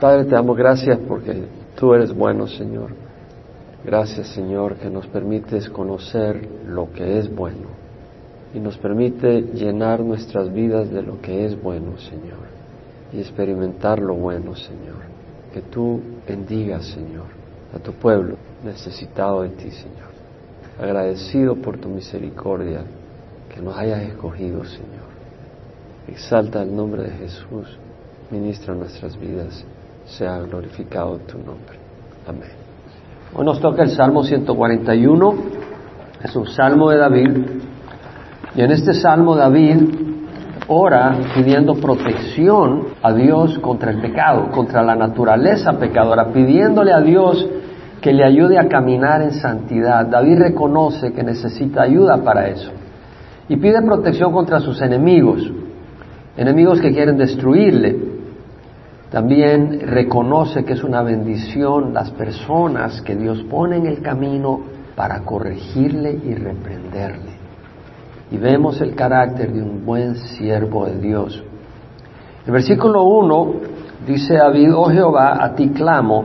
Padre, te damos gracias porque tú eres bueno, Señor. Gracias, Señor, que nos permites conocer lo que es bueno y nos permite llenar nuestras vidas de lo que es bueno, Señor, y experimentar lo bueno, Señor. Que tú bendigas, Señor, a tu pueblo necesitado de ti, Señor. Agradecido por tu misericordia que nos hayas escogido, Señor. Exalta el nombre de Jesús, ministra nuestras vidas sea glorificado tu nombre. Amén. Hoy nos toca el Salmo 141, es un salmo de David, y en este salmo David ora pidiendo protección a Dios contra el pecado, contra la naturaleza pecadora, pidiéndole a Dios que le ayude a caminar en santidad. David reconoce que necesita ayuda para eso y pide protección contra sus enemigos, enemigos que quieren destruirle. También reconoce que es una bendición las personas que Dios pone en el camino para corregirle y reprenderle. Y vemos el carácter de un buen siervo de Dios. El versículo 1 dice David, oh Jehová, a ti clamo,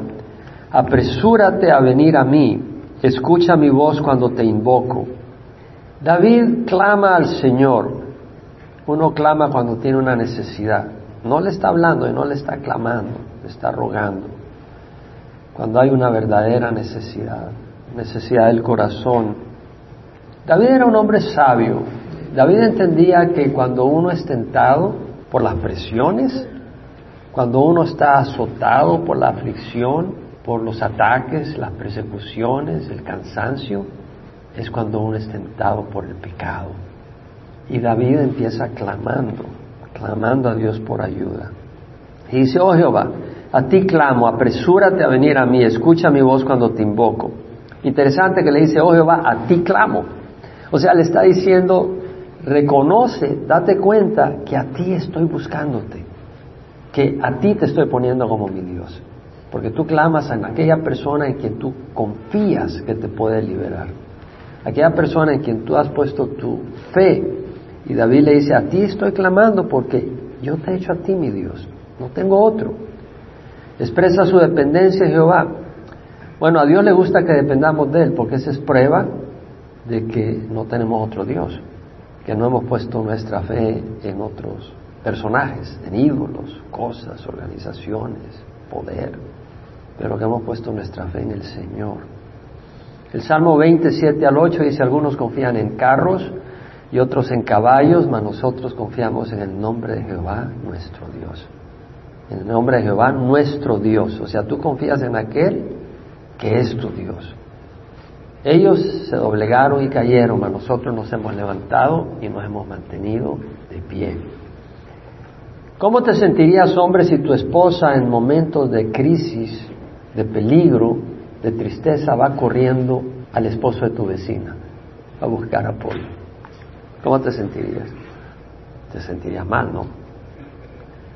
apresúrate a venir a mí, escucha mi voz cuando te invoco. David clama al Señor. Uno clama cuando tiene una necesidad. No le está hablando y no le está clamando, le está rogando. Cuando hay una verdadera necesidad, necesidad del corazón. David era un hombre sabio. David entendía que cuando uno es tentado por las presiones, cuando uno está azotado por la aflicción, por los ataques, las persecuciones, el cansancio, es cuando uno es tentado por el pecado. Y David empieza clamando, clamando a Dios por ayuda. Y dice, oh Jehová, a ti clamo, apresúrate a venir a mí, escucha mi voz cuando te invoco. Interesante que le dice, oh Jehová, a ti clamo. O sea, le está diciendo, reconoce, date cuenta que a ti estoy buscándote, que a ti te estoy poniendo como mi Dios. Porque tú clamas en aquella persona en quien tú confías que te puede liberar. Aquella persona en quien tú has puesto tu fe y David le dice, a ti estoy clamando porque yo te he hecho a ti mi Dios, no tengo otro. Expresa su dependencia Jehová. Bueno, a Dios le gusta que dependamos de Él porque esa es prueba de que no tenemos otro Dios, que no hemos puesto nuestra fe en otros personajes, en ídolos, cosas, organizaciones, poder, pero que hemos puesto nuestra fe en el Señor. El Salmo 27 al 8 dice, algunos confían en carros, y otros en caballos, mas nosotros confiamos en el nombre de Jehová nuestro Dios. En el nombre de Jehová nuestro Dios. O sea, tú confías en aquel que es tu Dios. Ellos se doblegaron y cayeron, mas nosotros nos hemos levantado y nos hemos mantenido de pie. ¿Cómo te sentirías, hombre, si tu esposa en momentos de crisis, de peligro, de tristeza, va corriendo al esposo de tu vecina a buscar apoyo? ¿Cómo te sentirías? Te sentirías mal, ¿no?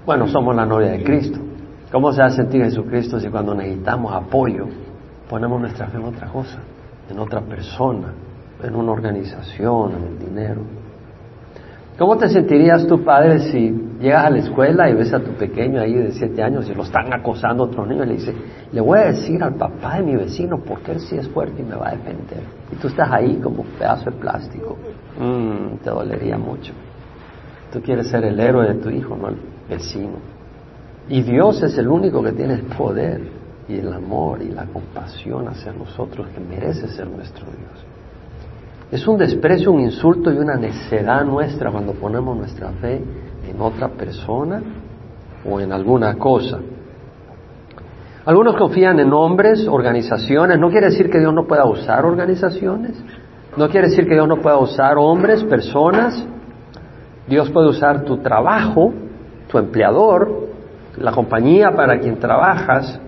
Bueno, somos la novia de Cristo. ¿Cómo se va a sentir Jesucristo si cuando necesitamos apoyo ponemos nuestra fe en otra cosa, en otra persona, en una organización, en el dinero? ¿Cómo te sentirías tu padre si llegas a la escuela y ves a tu pequeño ahí de siete años y lo están acosando otros niños y le dice, le voy a decir al papá de mi vecino porque él sí es fuerte y me va a defender? Y tú estás ahí como un pedazo de plástico. Mm, te dolería mucho. Tú quieres ser el héroe de tu hijo, no el vecino. Y Dios es el único que tiene el poder y el amor y la compasión hacia nosotros que merece ser nuestro Dios. Es un desprecio, un insulto y una necedad nuestra cuando ponemos nuestra fe en otra persona o en alguna cosa. Algunos confían en hombres, organizaciones. No quiere decir que Dios no pueda usar organizaciones. No quiere decir que Dios no pueda usar hombres, personas. Dios puede usar tu trabajo, tu empleador, la compañía para quien trabajas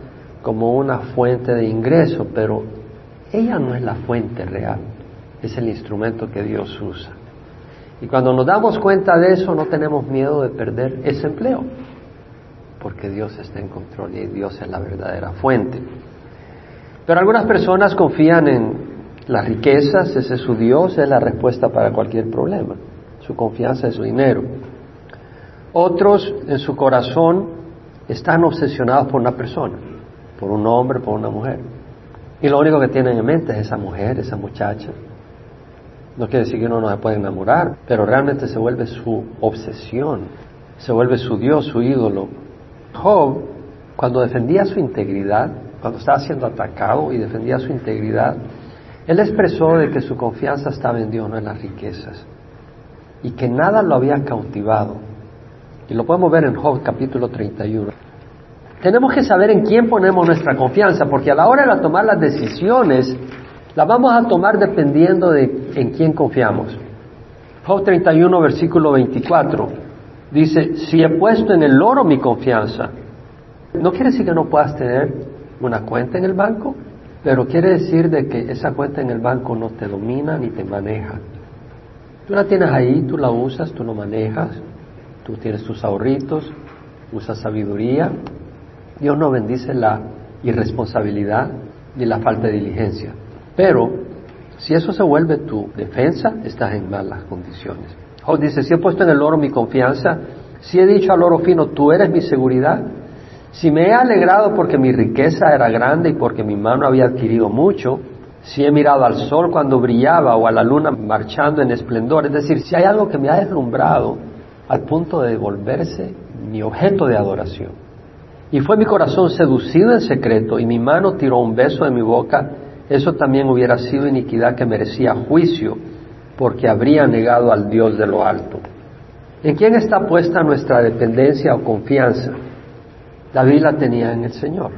como una fuente de ingreso, pero ella no es la fuente real, es el instrumento que Dios usa. Y cuando nos damos cuenta de eso, no tenemos miedo de perder ese empleo, porque Dios está en control y Dios es la verdadera fuente. Pero algunas personas confían en las riquezas, ese es su Dios, es la respuesta para cualquier problema. Su confianza es su dinero. Otros en su corazón están obsesionados por una persona, por un hombre, por una mujer. Y lo único que tienen en mente es esa mujer, esa muchacha. No quiere decir que uno no se puede enamorar, pero realmente se vuelve su obsesión, se vuelve su Dios, su ídolo. Job, cuando defendía su integridad, cuando estaba siendo atacado y defendía su integridad, él expresó de que su confianza estaba en Dios, no en las riquezas, y que nada lo había cautivado. Y lo podemos ver en Job capítulo 31. Tenemos que saber en quién ponemos nuestra confianza, porque a la hora de tomar las decisiones, las vamos a tomar dependiendo de en quién confiamos. Job 31, versículo 24, dice, si he puesto en el oro mi confianza, no quiere decir que no puedas tener una cuenta en el banco, pero quiere decir de que esa cuenta en el banco no te domina ni te maneja. Tú la tienes ahí, tú la usas, tú lo manejas, tú tienes tus ahorritos, usas sabiduría. Dios no bendice la irresponsabilidad ni la falta de diligencia. Pero si eso se vuelve tu defensa, estás en malas condiciones. Job dice, si he puesto en el oro mi confianza, si he dicho al oro fino, tú eres mi seguridad, si me he alegrado porque mi riqueza era grande y porque mi mano había adquirido mucho, si he mirado al sol cuando brillaba o a la luna marchando en esplendor, es decir, si hay algo que me ha deslumbrado al punto de volverse mi objeto de adoración. Y fue mi corazón seducido en secreto y mi mano tiró un beso de mi boca, eso también hubiera sido iniquidad que merecía juicio, porque habría negado al Dios de lo alto. ¿En quién está puesta nuestra dependencia o confianza? David la tenía en el Señor.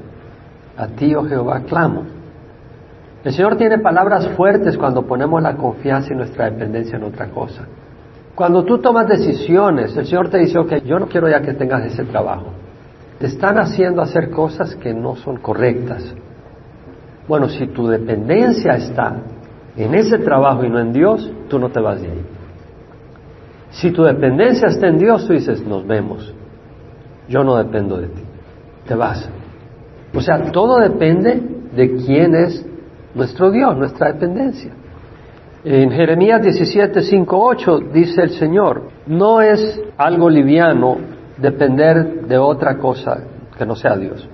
A ti, oh Jehová, clamo. El Señor tiene palabras fuertes cuando ponemos la confianza y nuestra dependencia en otra cosa. Cuando tú tomas decisiones, el Señor te dice, ok, yo no quiero ya que tengas ese trabajo. Te están haciendo hacer cosas que no son correctas. Bueno, si tu dependencia está en ese trabajo y no en Dios, tú no te vas de ahí. Si tu dependencia está en Dios, tú dices, nos vemos. Yo no dependo de ti te vas. O sea, todo depende de quién es nuestro Dios, nuestra dependencia. En Jeremías 17, 5, 8 dice el Señor, no es algo liviano depender de otra cosa que no sea Dios.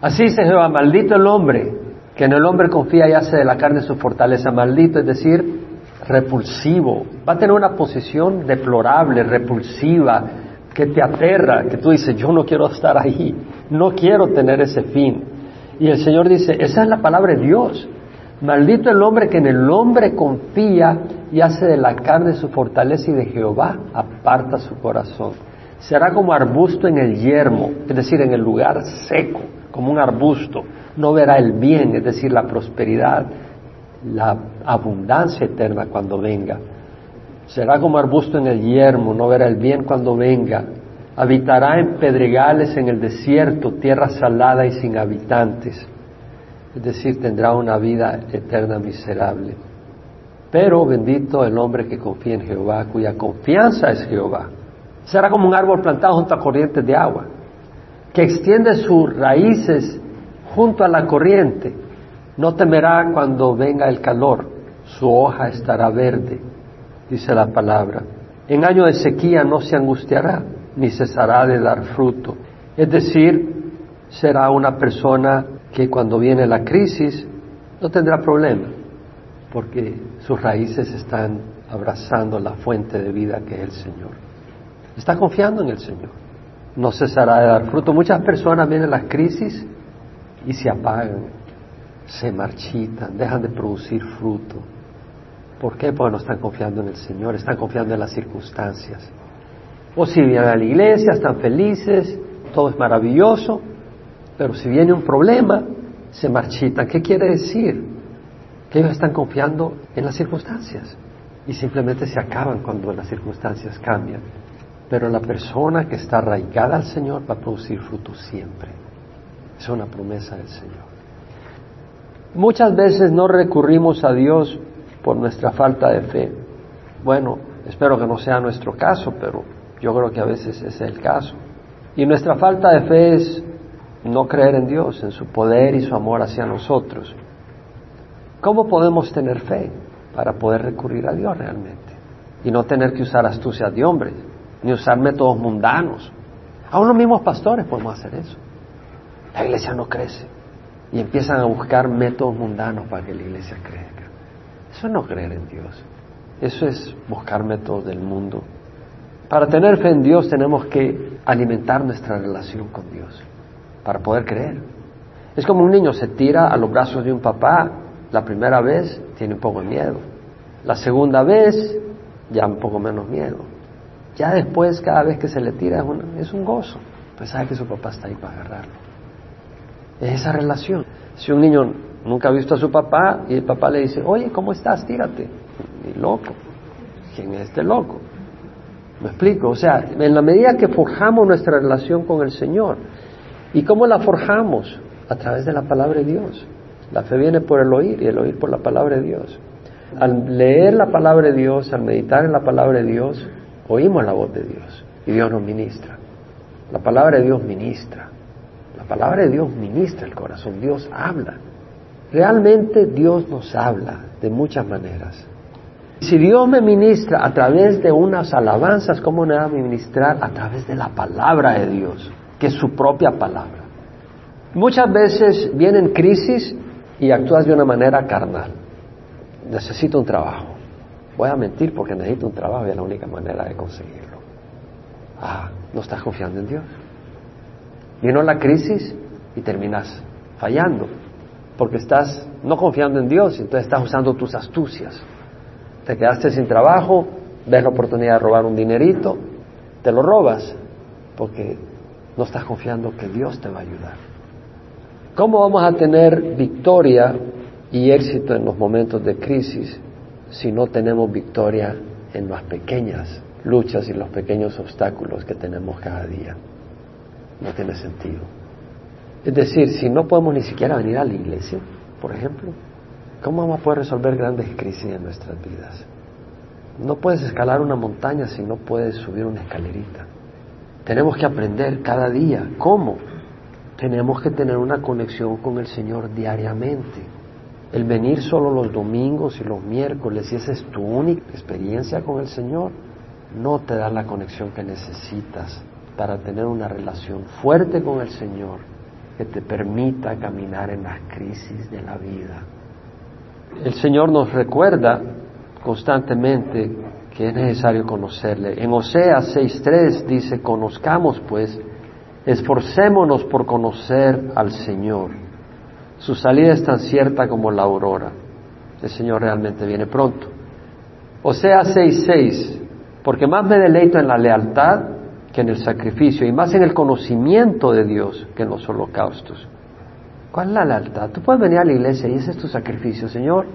Así dice Jehová, maldito el hombre que en el hombre confía y hace de la carne su fortaleza, maldito, es decir, repulsivo. Va a tener una posición deplorable, repulsiva, que te aterra, que tú dices, yo no quiero estar ahí, no quiero tener ese fin. Y el Señor dice, esa es la palabra de Dios. Maldito el hombre que en el hombre confía y hace de la carne su fortaleza y de Jehová aparta su corazón. Será como arbusto en el yermo, es decir, en el lugar seco, como un arbusto. No verá el bien, es decir, la prosperidad, la abundancia eterna cuando venga. Será como arbusto en el yermo, no verá el bien cuando venga. Habitará en pedregales en el desierto, tierra salada y sin habitantes. Es decir, tendrá una vida eterna miserable. Pero bendito el hombre que confía en Jehová, cuya confianza es Jehová. Será como un árbol plantado junto a corrientes de agua, que extiende sus raíces junto a la corriente. No temerá cuando venga el calor, su hoja estará verde dice la palabra. En año de sequía no se angustiará, ni cesará de dar fruto. Es decir, será una persona que cuando viene la crisis no tendrá problema, porque sus raíces están abrazando la fuente de vida que es el Señor. Está confiando en el Señor. No cesará de dar fruto. Muchas personas vienen las crisis y se apagan, se marchitan, dejan de producir fruto. ¿Por qué? Porque no están confiando en el Señor, están confiando en las circunstancias. O si vienen a la iglesia, están felices, todo es maravilloso, pero si viene un problema, se marchitan. ¿Qué quiere decir? Que ellos están confiando en las circunstancias y simplemente se acaban cuando las circunstancias cambian. Pero la persona que está arraigada al Señor va a producir fruto siempre. Es una promesa del Señor. Muchas veces no recurrimos a Dios por nuestra falta de fe. Bueno, espero que no sea nuestro caso, pero yo creo que a veces es el caso. Y nuestra falta de fe es no creer en Dios, en su poder y su amor hacia nosotros. ¿Cómo podemos tener fe para poder recurrir a Dios realmente? Y no tener que usar astucias de hombres, ni usar métodos mundanos. Aún los mismos pastores podemos hacer eso. La iglesia no crece y empiezan a buscar métodos mundanos para que la iglesia crezca. Eso es no creer en Dios. Eso es buscar métodos del mundo. Para tener fe en Dios tenemos que alimentar nuestra relación con Dios para poder creer. Es como un niño se tira a los brazos de un papá la primera vez, tiene un poco de miedo. La segunda vez, ya un poco menos miedo. Ya después, cada vez que se le tira, es un, gozo. Pues sabe que su papá está ahí para agarrarlo. Es esa relación. Si un niño nunca ha visto a su papá y el papá le dice, oye, ¿cómo estás? Tírate. Y loco. ¿Quién es este loco? ¿Me explico? O sea, en la medida que forjamos nuestra relación con el Señor, ¿y cómo la forjamos? A través de la palabra de Dios. La fe viene por el oír y el oír por la palabra de Dios. Al leer la palabra de Dios, al meditar en la palabra de Dios, oímos la voz de Dios y Dios nos ministra. La palabra de Dios ministra. La palabra de Dios ministra el corazón. Dios habla. Realmente Dios nos habla de muchas maneras. Si Dios me ministra a través de unas alabanzas, ¿cómo me va a ministrar a través de la palabra de Dios, que es su propia palabra? Muchas veces vienen crisis y actúas de una manera carnal. Necesito un trabajo. Voy a mentir porque necesito un trabajo y es la única manera de conseguirlo. Ah, no estás confiando en Dios. Vino la crisis y terminas fallando porque estás no confiando en Dios, entonces estás usando tus astucias te quedaste sin trabajo, ves la oportunidad de robar un dinerito, te lo robas porque no estás confiando que Dios te va a ayudar. ¿Cómo vamos a tener victoria y éxito en los momentos de crisis si no tenemos victoria en las pequeñas luchas y los pequeños obstáculos que tenemos cada día? No tiene sentido. Es decir, si no podemos ni siquiera venir a la iglesia, por ejemplo, ¿Cómo vamos a poder resolver grandes crisis en nuestras vidas? No puedes escalar una montaña si no puedes subir una escalerita. Tenemos que aprender cada día. ¿Cómo? Tenemos que tener una conexión con el Señor diariamente. El venir solo los domingos y los miércoles, y esa es tu única experiencia con el Señor, no te da la conexión que necesitas para tener una relación fuerte con el Señor que te permita caminar en las crisis de la vida el Señor nos recuerda constantemente que es necesario conocerle. En Oseas 6.3 dice, conozcamos pues, esforcémonos por conocer al Señor. Su salida es tan cierta como la aurora. El Señor realmente viene pronto. Oseas 6.6, porque más me deleito en la lealtad que en el sacrificio y más en el conocimiento de Dios que en los holocaustos. ¿Cuál es la lealtad? Tú puedes venir a la iglesia y ese es tu sacrificio. Señor,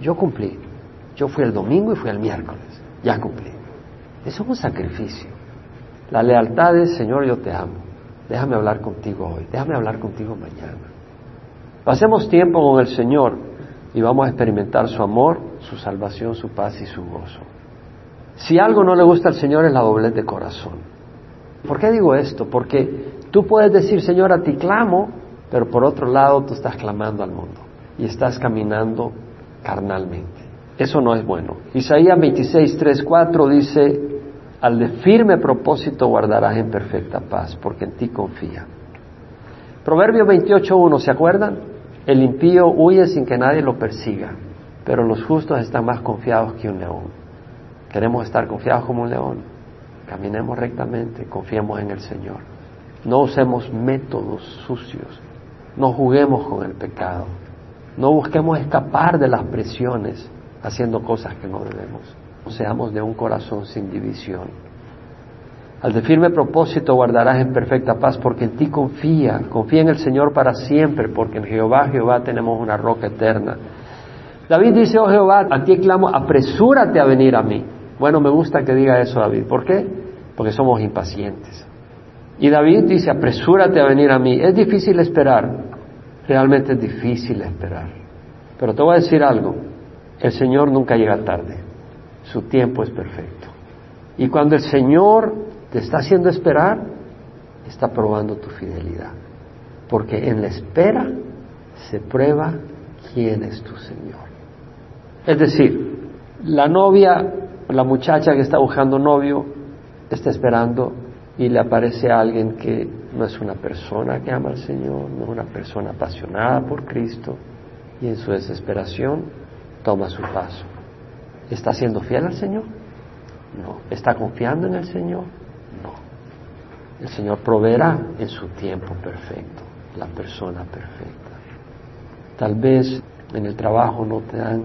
yo cumplí. Yo fui el domingo y fui el miércoles. Ya cumplí. Eso es un sacrificio. La lealtad es, Señor, yo te amo. Déjame hablar contigo hoy. Déjame hablar contigo mañana. Pasemos tiempo con el Señor y vamos a experimentar su amor, su salvación, su paz y su gozo. Si algo no le gusta al Señor es la doblez de corazón. ¿Por qué digo esto? Porque tú puedes decir, Señor, a ti clamo, pero por otro lado tú estás clamando al mundo y estás caminando carnalmente. Eso no es bueno. Isaías 26, 3, 4 dice, al de firme propósito guardarás en perfecta paz, porque en ti confía. Proverbio 28, 1, ¿se acuerdan? El impío huye sin que nadie lo persiga, pero los justos están más confiados que un león. Queremos estar confiados como un león. Caminemos rectamente, confiemos en el Señor. No usemos métodos sucios, no juguemos con el pecado. No busquemos escapar de las presiones haciendo cosas que no debemos. Seamos de un corazón sin división. Al de firme propósito guardarás en perfecta paz porque en ti confía. Confía en el Señor para siempre porque en Jehová, Jehová tenemos una roca eterna. David dice, oh Jehová, a ti clamo, apresúrate a venir a mí. Bueno, me gusta que diga eso David. ¿Por qué? Porque somos impacientes. Y David dice, apresúrate a venir a mí. Es difícil esperar, realmente es difícil esperar. Pero te voy a decir algo, el Señor nunca llega tarde, su tiempo es perfecto. Y cuando el Señor te está haciendo esperar, está probando tu fidelidad. Porque en la espera se prueba quién es tu Señor. Es decir, la novia, la muchacha que está buscando novio, está esperando y le aparece a alguien que no es una persona que ama al Señor, no es una persona apasionada por Cristo, y en su desesperación toma su paso. ¿Está siendo fiel al Señor? No. ¿Está confiando en el Señor? No. El Señor proveerá en su tiempo perfecto, la persona perfecta. Tal vez en el trabajo no te dan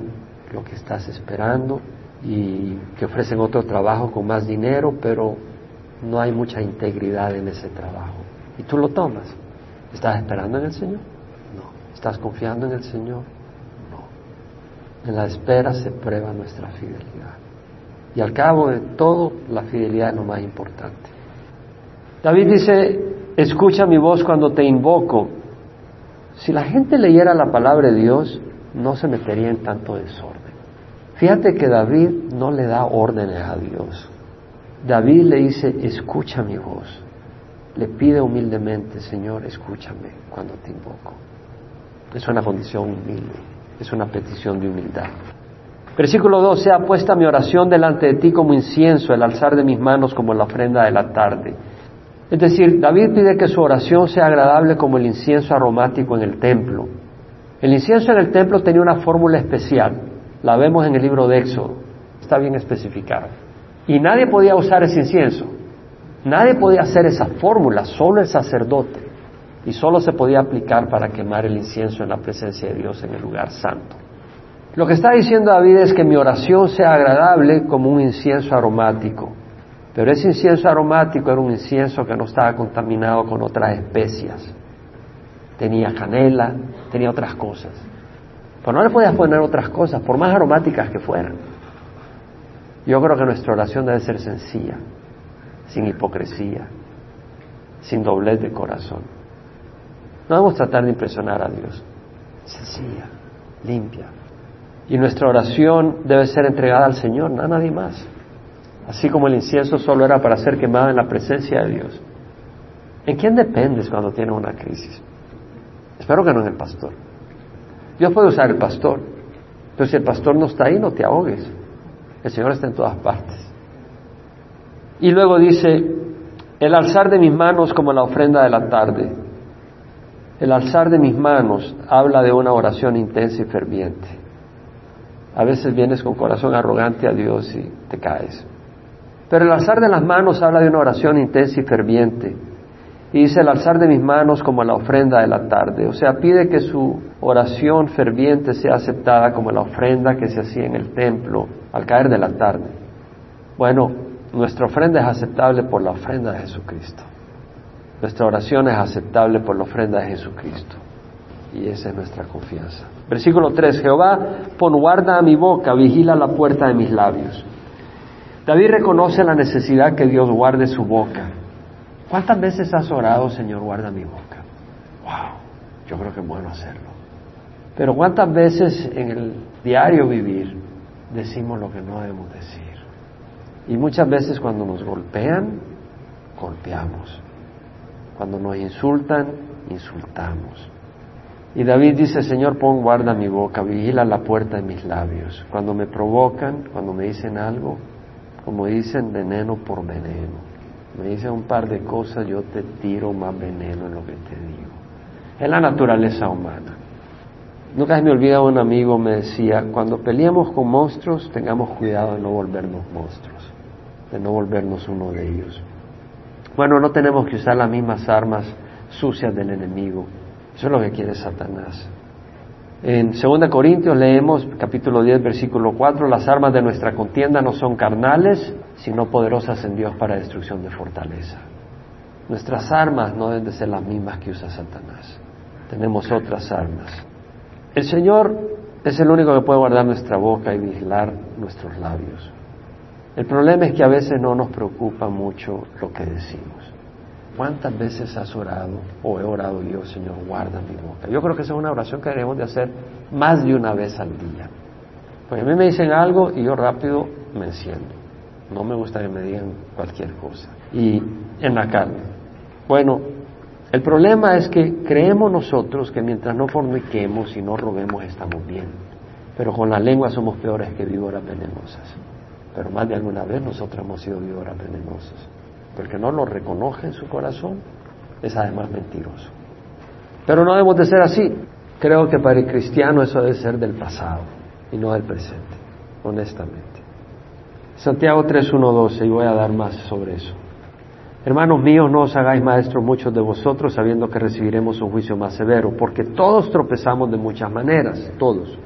lo que estás esperando y que ofrecen otro trabajo con más dinero, pero no hay mucha integridad en ese trabajo. Y tú lo tomas. ¿Estás esperando en el Señor? No. ¿Estás confiando en el Señor? No. En la espera se prueba nuestra fidelidad. Y al cabo de todo, la fidelidad es lo más importante. David dice, escucha mi voz cuando te invoco. Si la gente leyera la palabra de Dios, no se metería en tanto desorden. Fíjate que David no le da órdenes a Dios. David le dice, escucha mi voz. Le pide humildemente, Señor, escúchame cuando te invoco. Es una condición humilde, es una petición de humildad. Versículo 2, sea puesta mi oración delante de ti como incienso, el alzar de mis manos como la ofrenda de la tarde. Es decir, David pide que su oración sea agradable como el incienso aromático en el templo. El incienso en el templo tenía una fórmula especial, la vemos en el libro de Éxodo, está bien especificada. Y nadie podía usar ese incienso, nadie podía hacer esa fórmula, solo el sacerdote. Y solo se podía aplicar para quemar el incienso en la presencia de Dios en el lugar santo. Lo que está diciendo David es que mi oración sea agradable como un incienso aromático. Pero ese incienso aromático era un incienso que no estaba contaminado con otras especias. Tenía canela, tenía otras cosas. Pero no le podías poner otras cosas, por más aromáticas que fueran. Yo creo que nuestra oración debe ser sencilla, sin hipocresía, sin doblez de corazón. No debemos tratar de impresionar a Dios. Sencilla, limpia. Y nuestra oración debe ser entregada al Señor, no a nadie más. Así como el incienso solo era para ser quemado en la presencia de Dios. ¿En quién dependes cuando tienes una crisis? Espero que no en el pastor. Dios puede usar el pastor, pero si el pastor no está ahí, no te ahogues. El Señor está en todas partes. Y luego dice, el alzar de mis manos como la ofrenda de la tarde. El alzar de mis manos habla de una oración intensa y ferviente. A veces vienes con corazón arrogante a Dios y te caes. Pero el alzar de las manos habla de una oración intensa y ferviente. Y dice el alzar de mis manos como la ofrenda de la tarde. O sea, pide que su oración ferviente sea aceptada como la ofrenda que se hacía en el templo al caer de la tarde. Bueno, nuestra ofrenda es aceptable por la ofrenda de Jesucristo. Nuestra oración es aceptable por la ofrenda de Jesucristo. Y esa es nuestra confianza. Versículo 3. Jehová, pon guarda a mi boca, vigila la puerta de mis labios. David reconoce la necesidad que Dios guarde su boca. ¿Cuántas veces has orado, Señor, guarda mi boca? Wow, yo creo que es bueno hacerlo. Pero ¿cuántas veces en el diario vivir decimos lo que no debemos decir? Y muchas veces cuando nos golpean, golpeamos. Cuando nos insultan, insultamos. Y David dice, Señor, pon guarda mi boca, vigila la puerta de mis labios. Cuando me provocan, cuando me dicen algo, como dicen, veneno por veneno me dice un par de cosas, yo te tiro más veneno en lo que te digo. Es la naturaleza humana. Nunca se me olvida un amigo me decía, cuando peleamos con monstruos, tengamos cuidado de no volvernos monstruos, de no volvernos uno de ellos. Bueno, no tenemos que usar las mismas armas sucias del enemigo. Eso es lo que quiere Satanás. En 2 Corintios leemos capítulo 10 versículo 4, las armas de nuestra contienda no son carnales, sino poderosas en Dios para destrucción de fortaleza. Nuestras armas no deben de ser las mismas que usa Satanás. Tenemos otras armas. El Señor es el único que puede guardar nuestra boca y vigilar nuestros labios. El problema es que a veces no nos preocupa mucho lo que decimos. ¿Cuántas veces has orado o he orado yo, Señor, guarda mi boca? Yo creo que esa es una oración que debemos de hacer más de una vez al día. Porque a mí me dicen algo y yo rápido me enciendo. No me gusta que me digan cualquier cosa. Y en la carne. Bueno, el problema es que creemos nosotros que mientras no forniquemos y no robemos estamos bien. Pero con la lengua somos peores que víboras venenosas. Pero más de alguna vez nosotros hemos sido víboras venenosas. Pero el que no lo reconoce en su corazón es además mentiroso. Pero no debemos de ser así. Creo que para el cristiano eso debe ser del pasado y no del presente, honestamente. Santiago 3.1.12, y voy a dar más sobre eso. Hermanos míos, no os hagáis maestros muchos de vosotros, sabiendo que recibiremos un juicio más severo, porque todos tropezamos de muchas maneras, todos.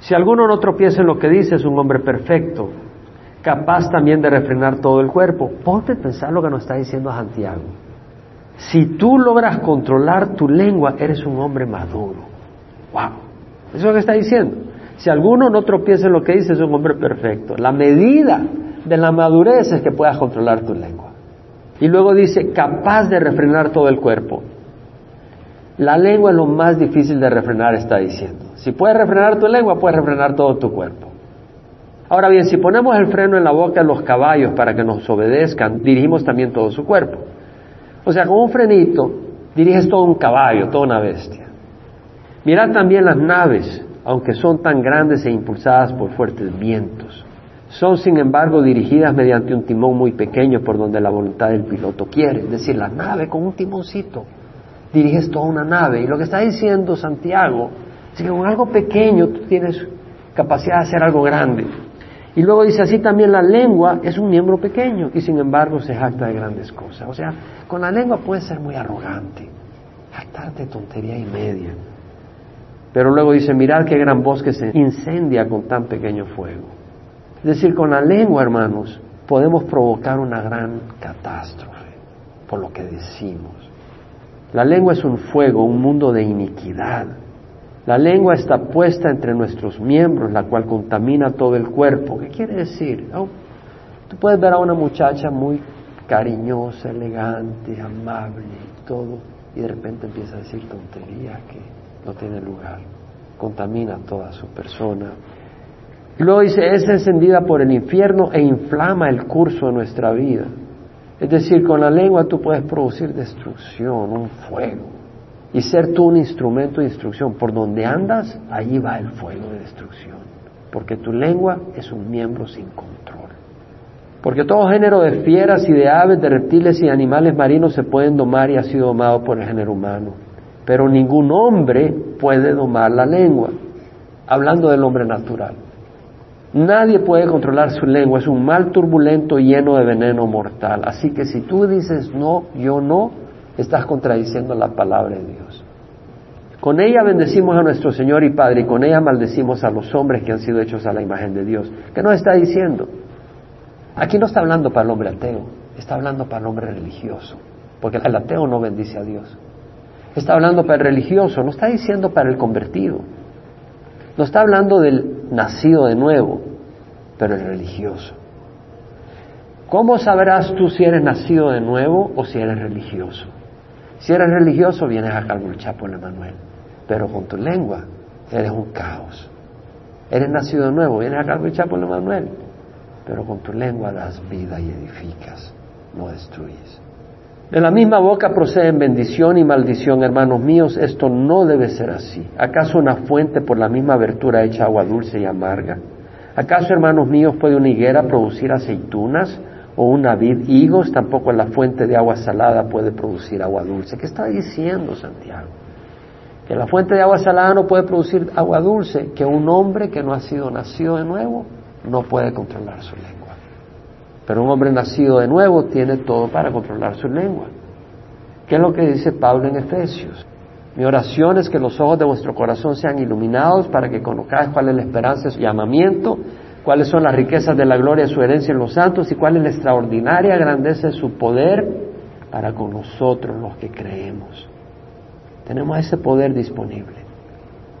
Si alguno no tropieza en lo que dice, es un hombre perfecto, capaz también de refrenar todo el cuerpo. Ponte a pensar lo que nos está diciendo Santiago. Si tú logras controlar tu lengua, eres un hombre maduro. ¡Wow! Eso es lo que está diciendo. Si alguno no tropieza en lo que dice, es un hombre perfecto. La medida de la madurez es que puedas controlar tu lengua. Y luego dice, capaz de refrenar todo el cuerpo. La lengua es lo más difícil de refrenar, está diciendo. Si puedes refrenar tu lengua, puedes refrenar todo tu cuerpo. Ahora bien, si ponemos el freno en la boca de los caballos para que nos obedezcan, dirigimos también todo su cuerpo. O sea, con un frenito diriges todo un caballo, toda una bestia. Mirad también las naves, aunque son tan grandes e impulsadas por fuertes vientos. Son, sin embargo, dirigidas mediante un timón muy pequeño por donde la voluntad del piloto quiere. Es decir, la nave con un timoncito diriges toda una nave. Y lo que está diciendo Santiago es que con algo pequeño tú tienes capacidad de hacer algo grande. Y luego dice así también la lengua es un miembro pequeño y sin embargo se jacta de grandes cosas. O sea, con la lengua puedes ser muy arrogante, jactarte tontería y media. Pero luego dice, mirad qué gran bosque se incendia con tan pequeño fuego. Es decir, con la lengua, hermanos, podemos provocar una gran catástrofe por lo que decimos. La lengua es un fuego, un mundo de iniquidad. La lengua está puesta entre nuestros miembros, la cual contamina todo el cuerpo. ¿Qué quiere decir? Oh, tú puedes ver a una muchacha muy cariñosa, elegante, amable, todo, y de repente empieza a decir tonterías que no tiene lugar. Contamina toda su persona. Luego dice, es encendida por el infierno e inflama el curso de nuestra vida. Es decir, con la lengua tú puedes producir destrucción, un fuego, y ser tú un instrumento de destrucción. Por donde andas, ahí va el fuego de destrucción. Porque tu lengua es un miembro sin control. Porque todo género de fieras y de aves, de reptiles y animales marinos se pueden domar y ha sido domado por el género humano. Pero ningún hombre puede domar la lengua, hablando del hombre natural. Nadie puede controlar su lengua, es un mal turbulento lleno de veneno mortal. Así que si tú dices no, yo no, estás contradiciendo la palabra de Dios. Con ella bendecimos a nuestro Señor y Padre y con ella maldecimos a los hombres que han sido hechos a la imagen de Dios. ¿Qué nos está diciendo? Aquí no está hablando para el hombre ateo, está hablando para el hombre religioso, porque el ateo no bendice a Dios. Está hablando para el religioso, no está diciendo para el convertido. No está hablando del nacido de nuevo, pero el religioso. ¿Cómo sabrás tú si eres nacido de nuevo o si eres religioso? Si eres religioso, vienes a Calvo el Chapo en Emanuel, pero con tu lengua eres un caos. Eres nacido de nuevo, vienes a Calvo el Chapo en Emanuel, pero con tu lengua das vida y edificas, no destruyes. De la misma boca proceden bendición y maldición, hermanos míos, esto no debe ser así. ¿Acaso una fuente por la misma abertura echa agua dulce y amarga? ¿Acaso, hermanos míos, puede una higuera producir aceitunas o una vid higos? Tampoco la fuente de agua salada puede producir agua dulce. ¿Qué está diciendo Santiago? Que la fuente de agua salada no puede producir agua dulce, que un hombre que no ha sido nacido de nuevo no puede controlar su lengua. Pero un hombre nacido de nuevo tiene todo para controlar su lengua. ¿Qué es lo que dice Pablo en Efesios? Mi oración es que los ojos de vuestro corazón sean iluminados para que conozcáis cuál es la esperanza de su llamamiento, cuáles son las riquezas de la gloria de su herencia en los santos y cuál es la extraordinaria grandeza de su poder para con nosotros los que creemos. Tenemos ese poder disponible.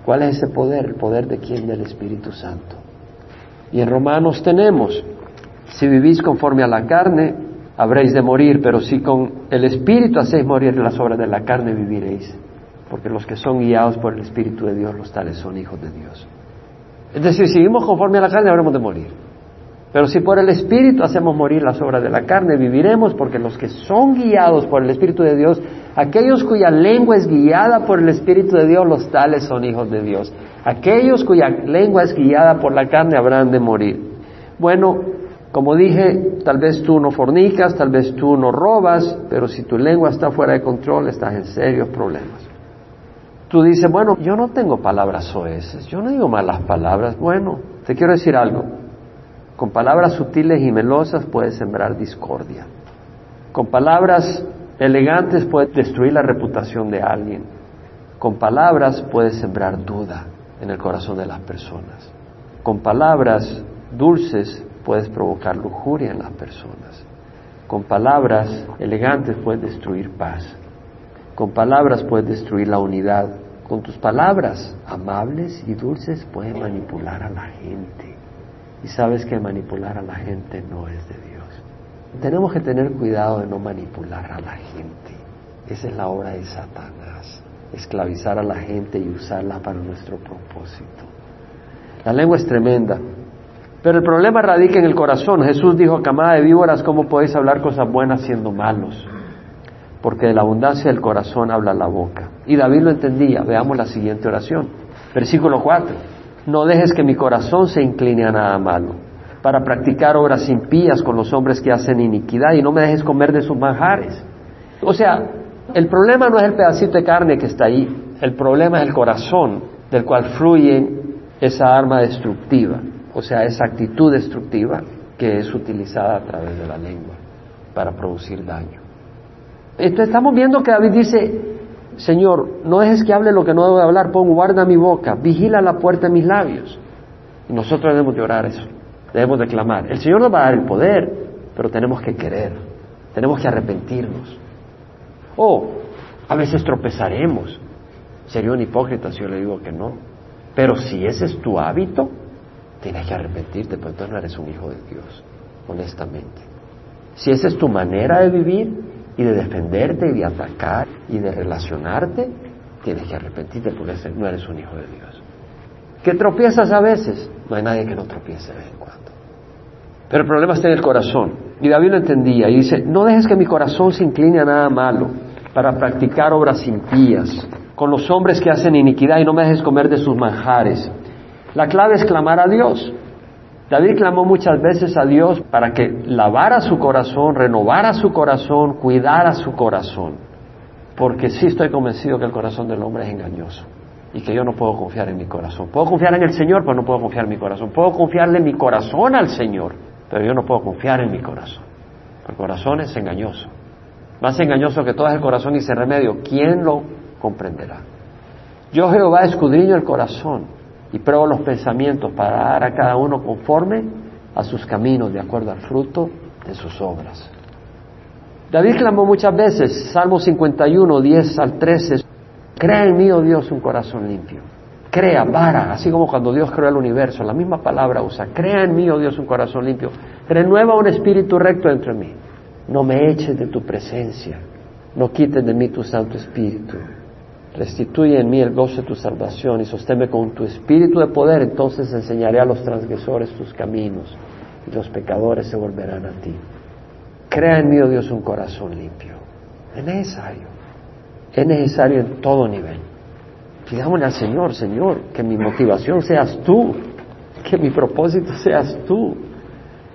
¿Cuál es ese poder? El poder de quién? Del Espíritu Santo. Y en Romanos tenemos si vivís conforme a la carne, habréis de morir, pero si con el Espíritu hacéis morir las obras de la carne, viviréis. Porque los que son guiados por el Espíritu de Dios, los tales son hijos de Dios. Es decir, si vivimos conforme a la carne, habremos de morir. Pero si por el Espíritu hacemos morir las obras de la carne, viviremos, porque los que son guiados por el Espíritu de Dios, aquellos cuya lengua es guiada por el Espíritu de Dios, los tales son hijos de Dios. Aquellos cuya lengua es guiada por la carne habrán de morir. Bueno, Como dije, tal vez tú no fornicas, tal vez tú no robas, pero si tu lengua está fuera de control, estás en serios problemas. Tú dices, bueno, yo no tengo palabras soeces, yo no digo malas palabras. Bueno, te quiero decir algo. Con palabras sutiles y melosas puedes sembrar discordia. Con palabras elegantes puedes destruir la reputación de alguien. Con palabras puedes sembrar duda en el corazón de las personas. Con palabras dulces puedes provocar lujuria en las personas. Con palabras elegantes puedes destruir paz. Con palabras puedes destruir la unidad. Con tus palabras amables y dulces puedes manipular a la gente. Y sabes que manipular a la gente no es de Dios. Tenemos que tener cuidado de no manipular a la gente. Esa es la obra de Satanás. Esclavizar a la gente y usarla para nuestro propósito. La lengua es tremenda. Pero el problema radica en el corazón. Jesús dijo, camada de víboras, ¿cómo podéis hablar cosas buenas siendo malos? Porque de la abundancia del corazón habla la boca. Y David lo entendía. Veamos la siguiente oración. Versículo 4. No dejes que mi corazón se incline a nada malo, para practicar obras impías con los hombres que hacen iniquidad, y no me dejes comer de sus manjares. O sea, el problema no es el pedacito de carne que está ahí, el problema es el corazón del cual fluye esa arma destructiva o sea, esa actitud destructiva que es utilizada a través de la lengua para producir daño. Entonces estamos viendo que David dice, Señor, no dejes que hable lo que no debo de hablar, pon guarda mi boca, vigila la puerta de mis labios. Y nosotros debemos de orar eso, debemos de clamar. El Señor nos va a dar el poder, pero tenemos que querer, tenemos que arrepentirnos. O a veces tropezaremos. Sería un hipócrita si yo le digo que no. Pero si ese es tu hábito, tienes que arrepentirte, porque entonces no eres un hijo de Dios, honestamente. Si esa es tu manera de vivir y de defenderte y de atacar y de relacionarte, tienes que arrepentirte porque no eres un hijo de Dios. ¿Que tropiezas a veces? No hay nadie que no tropiece de vez en cuando. Pero el problema está en el corazón. Y David lo entendía y dice, no dejes que mi corazón se incline a nada malo para practicar obras impías con los hombres que hacen iniquidad y no me dejes comer de sus manjares. La clave es clamar a Dios. David clamó muchas veces a Dios para que lavara su corazón, renovara su corazón, cuidara su corazón. Porque sí estoy convencido que el corazón del hombre es engañoso y que yo no puedo confiar en mi corazón. Puedo confiar en el Señor, pero no puedo confiar en mi corazón. Puedo confiarle mi corazón al Señor, pero yo no puedo confiar en mi corazón. El corazón es engañoso. Más engañoso que todo es el corazón y ese remedio. ¿Quién lo comprenderá? Yo Jehová escudriño el corazón y pruebo los pensamientos para dar a cada uno conforme a sus caminos, de acuerdo al fruto de sus obras. David clamó muchas veces, Salmo 51, 10 al 13, crea en mí, oh Dios, un corazón limpio. Crea, para, así como cuando Dios creó el universo, la misma palabra usa, crea en mí, oh Dios, un corazón limpio. Renueva un espíritu recto dentro de mí. No me eches de tu presencia, no quites de mí tu Santo Espíritu. Restituye en mí el gozo de tu salvación y sosténme con tu espíritu de poder, entonces enseñaré a los transgresores tus caminos y los pecadores se volverán a ti. Crea en mí, oh Dios, un corazón limpio. Es necesario. Es necesario en todo nivel. Pidámosle al Señor, Señor, que mi motivación seas tú, que mi propósito seas tú,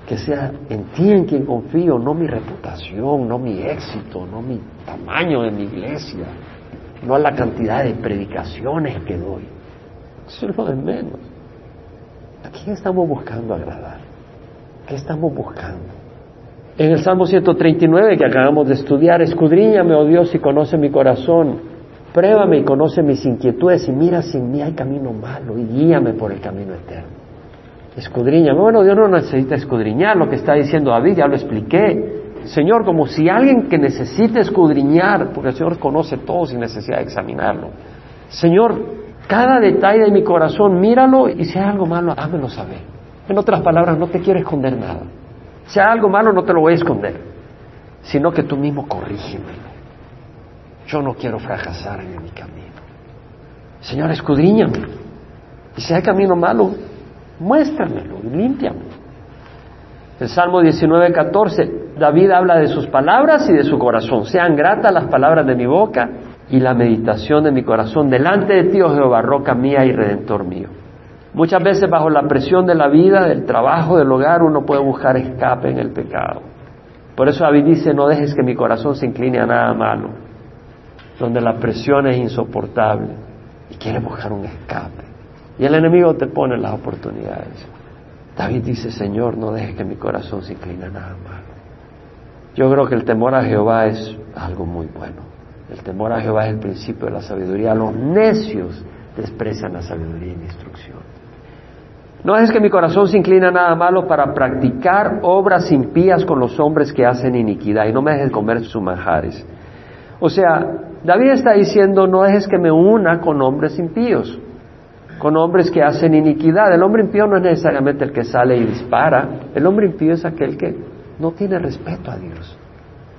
que sea en ti en quien confío, no mi reputación, no mi éxito, no mi tamaño de mi iglesia no a la cantidad de predicaciones que doy. Eso es lo de menos. ¿A quién estamos buscando agradar? ¿Qué estamos buscando? En el Salmo 139 que acabamos de estudiar, escudriñame, oh Dios, y conoce mi corazón, pruébame y conoce mis inquietudes, y mira si en mí hay camino malo, y guíame por el camino eterno. Escudriñame. Bueno, Dios no necesita escudriñar, lo que está diciendo David, ya lo expliqué. Señor, como si alguien que necesite escudriñar, porque el Señor conoce todo sin necesidad de examinarlo. Señor, cada detalle de mi corazón, míralo y si hay algo malo, házmelo saber. En otras palabras, no te quiero esconder nada. Si hay algo malo, no te lo voy a esconder, sino que tú mismo corrígemelo. Yo no quiero fracasar en mi camino. Señor, escudriñame. Y si hay camino malo, muéstramelo y límpiame. El Salmo 19, 14, David habla de sus palabras y de su corazón. Sean gratas las palabras de mi boca y la meditación de mi corazón delante de ti, oh Jehová, roca mía y redentor mío. Muchas veces bajo la presión de la vida, del trabajo, del hogar, uno puede buscar escape en el pecado. Por eso David dice, no dejes que mi corazón se incline a nada malo, donde la presión es insoportable y quiere buscar un escape. Y el enemigo te pone las oportunidades. David dice, Señor, no dejes que mi corazón se incline a nada malo. Yo creo que el temor a Jehová es algo muy bueno. El temor a Jehová es el principio de la sabiduría. Los necios desprecian la sabiduría y la instrucción. No es que mi corazón se inclina a nada malo para practicar obras impías con los hombres que hacen iniquidad y no me dejes comer sus manjares. O sea, David está diciendo, no dejes que me una con hombres impíos, con hombres que hacen iniquidad. El hombre impío no es necesariamente el que sale y dispara, el hombre impío es aquel que no tiene respeto a Dios,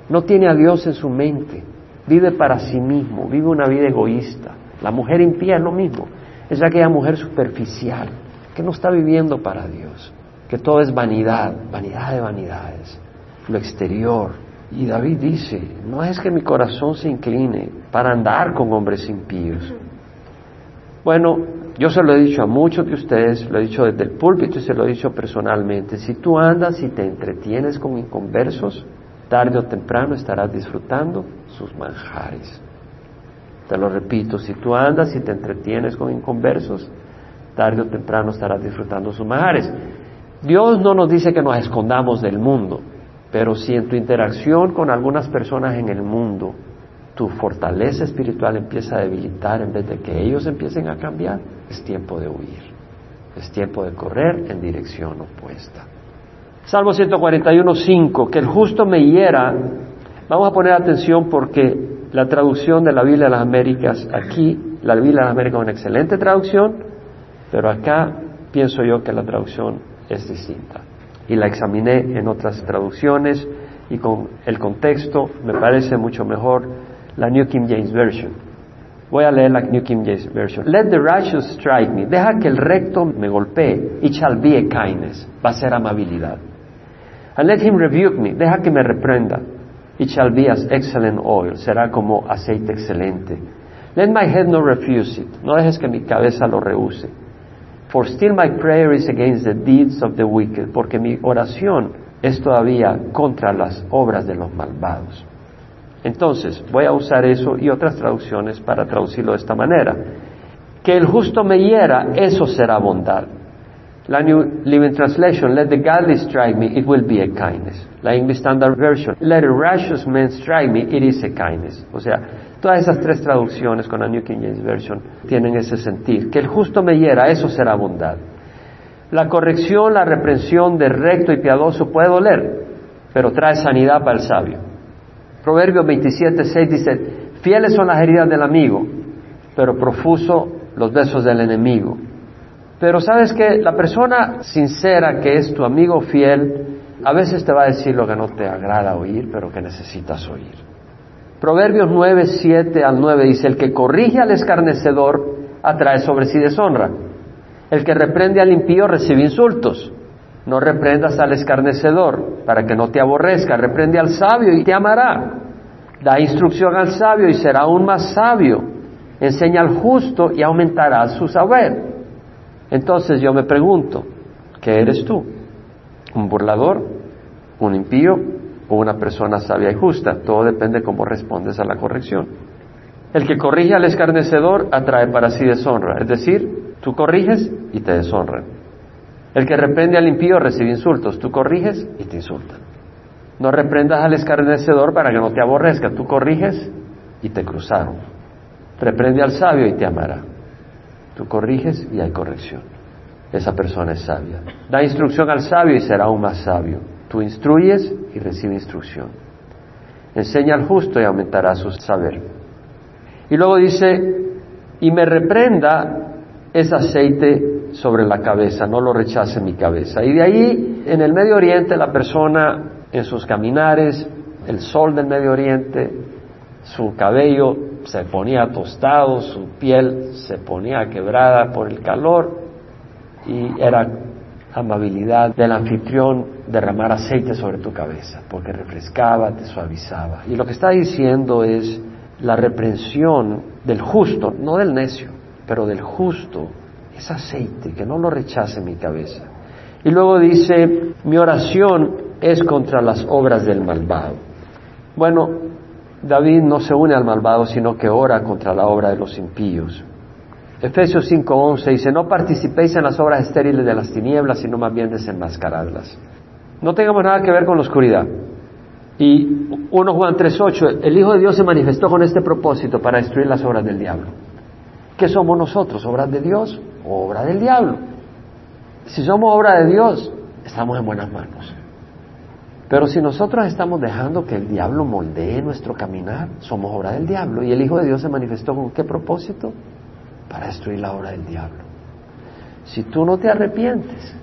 no tiene a Dios en su mente, vive para sí mismo, vive una vida egoísta. La mujer impía es lo mismo, es aquella mujer superficial que no está viviendo para Dios, que todo es vanidad, vanidad de vanidades, lo exterior. Y David dice, no es que mi corazón se incline para andar con hombres impíos. Bueno, yo se lo he dicho a muchos de ustedes, lo he dicho desde el púlpito y se lo he dicho personalmente, si tú andas y te entretienes con inconversos, tarde o temprano estarás disfrutando sus manjares. Te lo repito, si tú andas y te entretienes con inconversos, tarde o temprano estarás disfrutando sus manjares. Dios no nos dice que nos escondamos del mundo, pero si en tu interacción con algunas personas en el mundo tu fortaleza espiritual empieza a debilitar en vez de que ellos empiecen a cambiar, es tiempo de huir, es tiempo de correr en dirección opuesta. Salmo 141, 5, que el justo me hiera, vamos a poner atención porque la traducción de la Biblia de las Américas, aquí, la Biblia de las Américas es una excelente traducción, pero acá pienso yo que la traducción es distinta. Y la examiné en otras traducciones y con el contexto me parece mucho mejor la New King James Version. Voy a leer la New King James Version. Let the righteous strike me. Deja que el recto me golpee. It shall be a kindness. Va a ser amabilidad. And let him rebuke me. Deja que me reprenda. It shall be as excellent oil. Será como aceite excelente. Let my head not refuse it. No dejes que mi cabeza lo rehúse. For still my prayer is against the deeds of the wicked, porque mi oración es todavía contra las obras de los malvados. Entonces, voy a usar eso y otras traducciones para traducirlo de esta manera. Que el justo me hiera, eso será bondad. La New Living Translation, let the godly strike me, it will be a kindness. La English Standard Version, let a righteous man strike me, it is a kindness. O sea, Todas esas tres traducciones con la New King James Version tienen ese sentir. Que el justo me hiera, eso será bondad. La corrección, la reprensión de recto y piadoso puede doler, pero trae sanidad para el sabio. Proverbios 27, 6 dice, fieles son las heridas del amigo, pero profuso los besos del enemigo. Pero sabes que la persona sincera que es tu amigo fiel, a veces te va a decir lo que no te agrada oír, pero que necesitas oír. Proverbios 9, 7 al 9 dice, el que corrige al escarnecedor atrae sobre sí deshonra. El que reprende al impío recibe insultos. No reprendas al escarnecedor para que no te aborrezca. Reprende al sabio y te amará. Da instrucción al sabio y será aún más sabio. Enseña al justo y aumentará su saber. Entonces yo me pregunto, ¿qué eres tú? ¿Un burlador? ¿Un impío? o una persona sabia y justa. Todo depende cómo respondes a la corrección. El que corrige al escarnecedor atrae para sí deshonra. Es decir, tú corriges y te deshonran. El que reprende al impío recibe insultos. Tú corriges y te insultan. No reprendas al escarnecedor para que no te aborrezca. Tú corriges y te cruzaron. Reprende al sabio y te amará. Tú corriges y hay corrección. Esa persona es sabia. Da instrucción al sabio y será aún más sabio. Tú instruyes y recibe instrucción. Enseña al justo y aumentará su saber. Y luego dice, y me reprenda ese aceite sobre la cabeza, no lo rechace mi cabeza. Y de ahí, en el Medio Oriente, la persona en sus caminares, el sol del Medio Oriente, su cabello se ponía tostado, su piel se ponía quebrada por el calor y era amabilidad del anfitrión derramar aceite sobre tu cabeza, porque refrescaba, te suavizaba. Y lo que está diciendo es la reprensión del justo, no del necio, pero del justo, es aceite, que no lo rechace mi cabeza. Y luego dice, mi oración es contra las obras del malvado. Bueno, David no se une al malvado, sino que ora contra la obra de los impíos. Efesios 5:11 dice, no participéis en las obras estériles de las tinieblas, sino más bien desenmascaradlas. No tengamos nada que ver con la oscuridad. Y 1 Juan 3:8, el Hijo de Dios se manifestó con este propósito para destruir las obras del diablo. ¿Qué somos nosotros? ¿Obras de Dios o obra del diablo? Si somos obra de Dios, estamos en buenas manos. Pero si nosotros estamos dejando que el diablo moldee nuestro caminar, somos obra del diablo. Y el Hijo de Dios se manifestó con qué propósito? Para destruir la obra del diablo. Si tú no te arrepientes,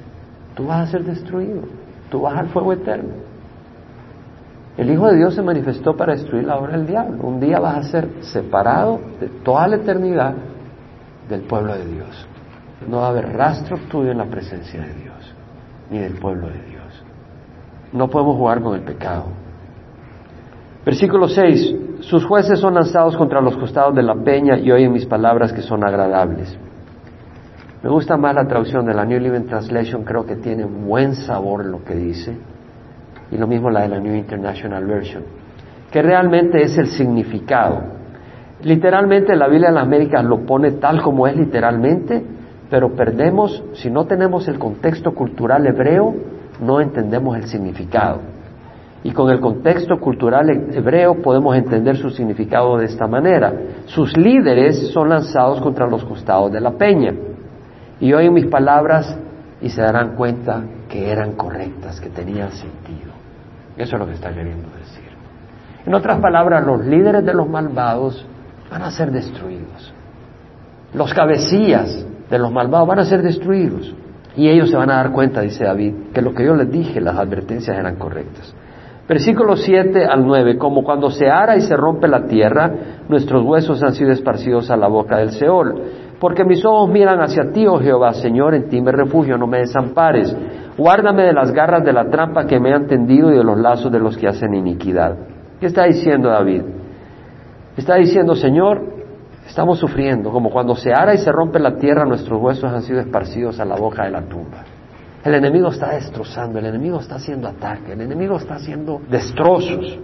tú vas a ser destruido. Tú vas al fuego eterno. El Hijo de Dios se manifestó para destruir la obra del diablo. Un día vas a ser separado de toda la eternidad del pueblo de Dios. No va a haber rastro tuyo en la presencia de Dios, ni del pueblo de Dios. No podemos jugar con el pecado. Versículo 6. Sus jueces son lanzados contra los costados de la peña y oyen mis palabras que son agradables. Me gusta más la traducción de la New Living Translation, creo que tiene buen sabor lo que dice. Y lo mismo la de la New International Version, que realmente es el significado. Literalmente la Biblia de las Américas lo pone tal como es literalmente, pero perdemos, si no tenemos el contexto cultural hebreo, no entendemos el significado. Y con el contexto cultural hebreo podemos entender su significado de esta manera. Sus líderes son lanzados contra los costados de la peña. Y oyen mis palabras y se darán cuenta que eran correctas, que tenían sentido. Eso es lo que está queriendo decir. En otras palabras, los líderes de los malvados van a ser destruidos. Los cabecillas de los malvados van a ser destruidos. Y ellos se van a dar cuenta, dice David, que lo que yo les dije, las advertencias eran correctas. Versículo 7 al 9, como cuando se ara y se rompe la tierra, nuestros huesos han sido esparcidos a la boca del Seol. Porque mis ojos miran hacia ti, oh Jehová, Señor, en ti me refugio, no me desampares. Guárdame de las garras de la trampa que me han tendido y de los lazos de los que hacen iniquidad. ¿Qué está diciendo David? Está diciendo, Señor, Estamos sufriendo, como cuando se ara y se rompe la tierra, nuestros huesos han sido esparcidos a la boca de la tumba. El enemigo está destrozando, el enemigo está haciendo ataque, el enemigo está haciendo destrozos.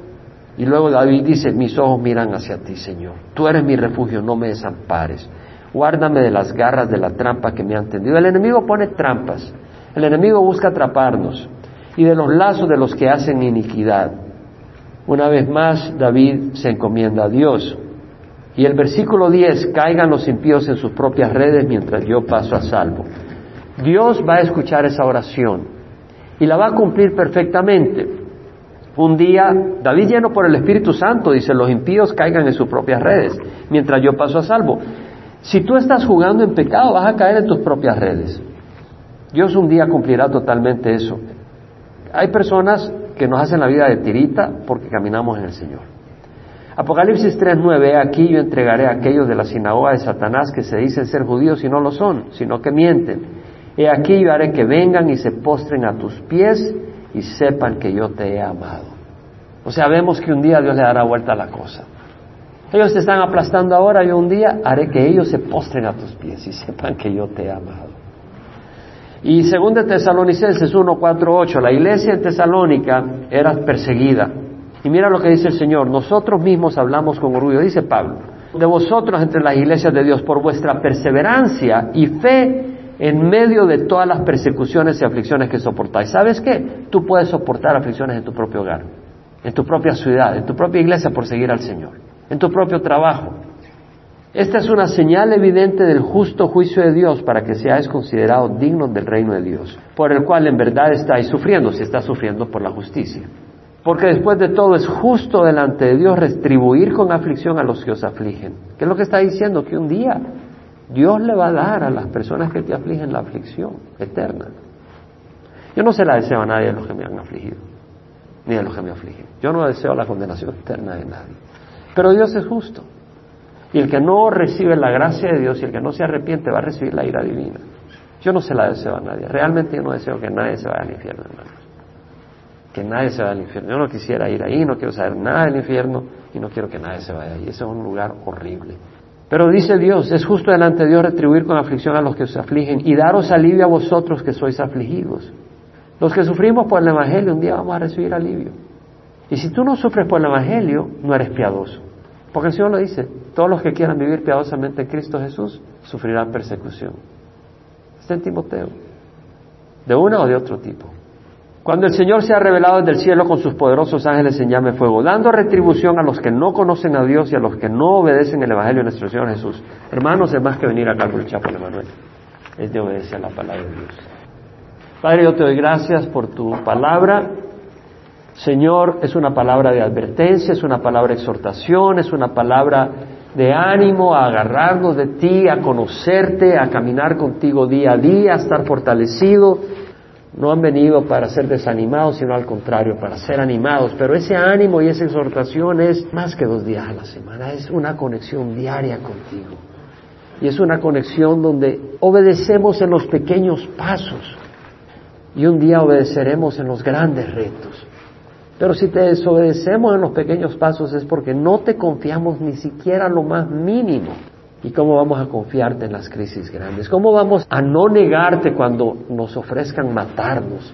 Y luego David dice, mis ojos miran hacia ti, Señor. Tú eres mi refugio, no me desampares. Guárdame de las garras de la trampa que me han tendido. El enemigo pone trampas. El enemigo busca atraparnos. Y de los lazos de los que hacen iniquidad. Una vez más, David se encomienda a Dios. Y el versículo 10, caigan los impíos en sus propias redes mientras yo paso a salvo. Dios va a escuchar esa oración y la va a cumplir perfectamente. Un día, David lleno por el Espíritu Santo dice, los impíos caigan en sus propias redes mientras yo paso a salvo. Si tú estás jugando en pecado, vas a caer en tus propias redes. Dios un día cumplirá totalmente eso. Hay personas que nos hacen la vida de tirita porque caminamos en el Señor. Apocalipsis 3:9, aquí yo entregaré a aquellos de la sinagoga de Satanás que se dicen ser judíos y no lo son, sino que mienten. He aquí yo haré que vengan y se postren a tus pies y sepan que yo te he amado. O sea, vemos que un día Dios le dará vuelta a la cosa. Ellos te están aplastando ahora, y un día haré que ellos se postren a tus pies y sepan que yo te he amado. Y según de Tesalonicenses 1, 8, la iglesia en Tesalónica era perseguida y mira lo que dice el Señor, nosotros mismos hablamos con orgullo, dice Pablo, de vosotros entre las iglesias de Dios por vuestra perseverancia y fe en medio de todas las persecuciones y aflicciones que soportáis. ¿Sabes qué? Tú puedes soportar aflicciones en tu propio hogar, en tu propia ciudad, en tu propia iglesia por seguir al Señor, en tu propio trabajo. Esta es una señal evidente del justo juicio de Dios para que seáis considerados dignos del reino de Dios, por el cual en verdad estáis sufriendo, si estás sufriendo por la justicia. Porque después de todo es justo delante de Dios retribuir con aflicción a los que os afligen. ¿Qué es lo que está diciendo? Que un día Dios le va a dar a las personas que te afligen la aflicción eterna. Yo no se la deseo a nadie de los que me han afligido, ni de los que me afligen. Yo no deseo la condenación eterna de nadie. Pero Dios es justo. Y el que no recibe la gracia de Dios y el que no se arrepiente va a recibir la ira divina. Yo no se la deseo a nadie. Realmente yo no deseo que nadie se vaya al infierno, hermano que nadie se vaya al infierno. Yo no quisiera ir ahí, no quiero saber nada del infierno y no quiero que nadie se vaya ahí. Ese es un lugar horrible. Pero dice Dios, es justo delante de Dios retribuir con aflicción a los que os afligen y daros alivio a vosotros que sois afligidos. Los que sufrimos por el Evangelio, un día vamos a recibir alivio. Y si tú no sufres por el Evangelio, no eres piadoso. Porque el Señor lo dice, todos los que quieran vivir piadosamente en Cristo Jesús sufrirán persecución. Está en Timoteo, de una o de otro tipo. Cuando el Señor se ha revelado desde el cielo con sus poderosos ángeles en llame fuego, dando retribución a los que no conocen a Dios y a los que no obedecen el Evangelio de nuestro Señor Jesús. Hermanos, es más que venir acá por el Chapo Emanuel. Es de obedecer a la palabra de Dios. Padre, yo te doy gracias por tu palabra. Señor, es una palabra de advertencia, es una palabra de exhortación, es una palabra de ánimo a agarrarnos de ti, a conocerte, a caminar contigo día a día, a estar fortalecido. No han venido para ser desanimados, sino al contrario, para ser animados. Pero ese ánimo y esa exhortación es más que dos días a la semana, es una conexión diaria contigo. Y es una conexión donde obedecemos en los pequeños pasos y un día obedeceremos en los grandes retos. Pero si te desobedecemos en los pequeños pasos es porque no te confiamos ni siquiera lo más mínimo. ¿Y cómo vamos a confiarte en las crisis grandes? ¿Cómo vamos a no negarte cuando nos ofrezcan matarnos?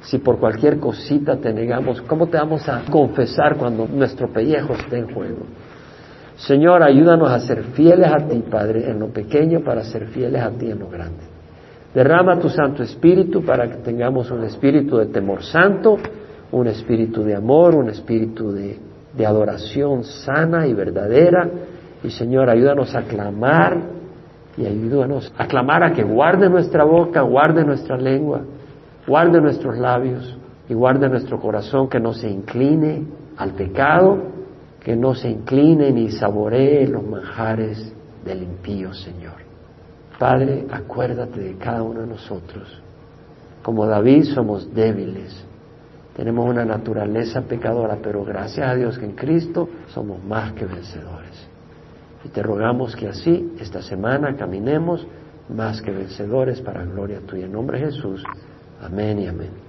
Si por cualquier cosita te negamos, ¿cómo te vamos a confesar cuando nuestro pellejo esté en juego? Señor, ayúdanos a ser fieles a ti, Padre, en lo pequeño para ser fieles a ti en lo grande. Derrama tu Santo Espíritu para que tengamos un espíritu de temor santo, un espíritu de amor, un espíritu de, adoración sana y verdadera. Y Señor, ayúdanos a clamar y ayúdanos a clamar a que guarde nuestra boca, guarde nuestra lengua, guarde nuestros labios y guarde nuestro corazón que no se incline al pecado, que no se incline ni saboree los manjares del impío, Señor. Padre, acuérdate de cada uno de nosotros. Como David somos débiles, tenemos una naturaleza pecadora, pero gracias a Dios que en Cristo somos más que vencedores. Y te rogamos que así esta semana caminemos más que vencedores para gloria tuya. En nombre de Jesús. Amén y amén.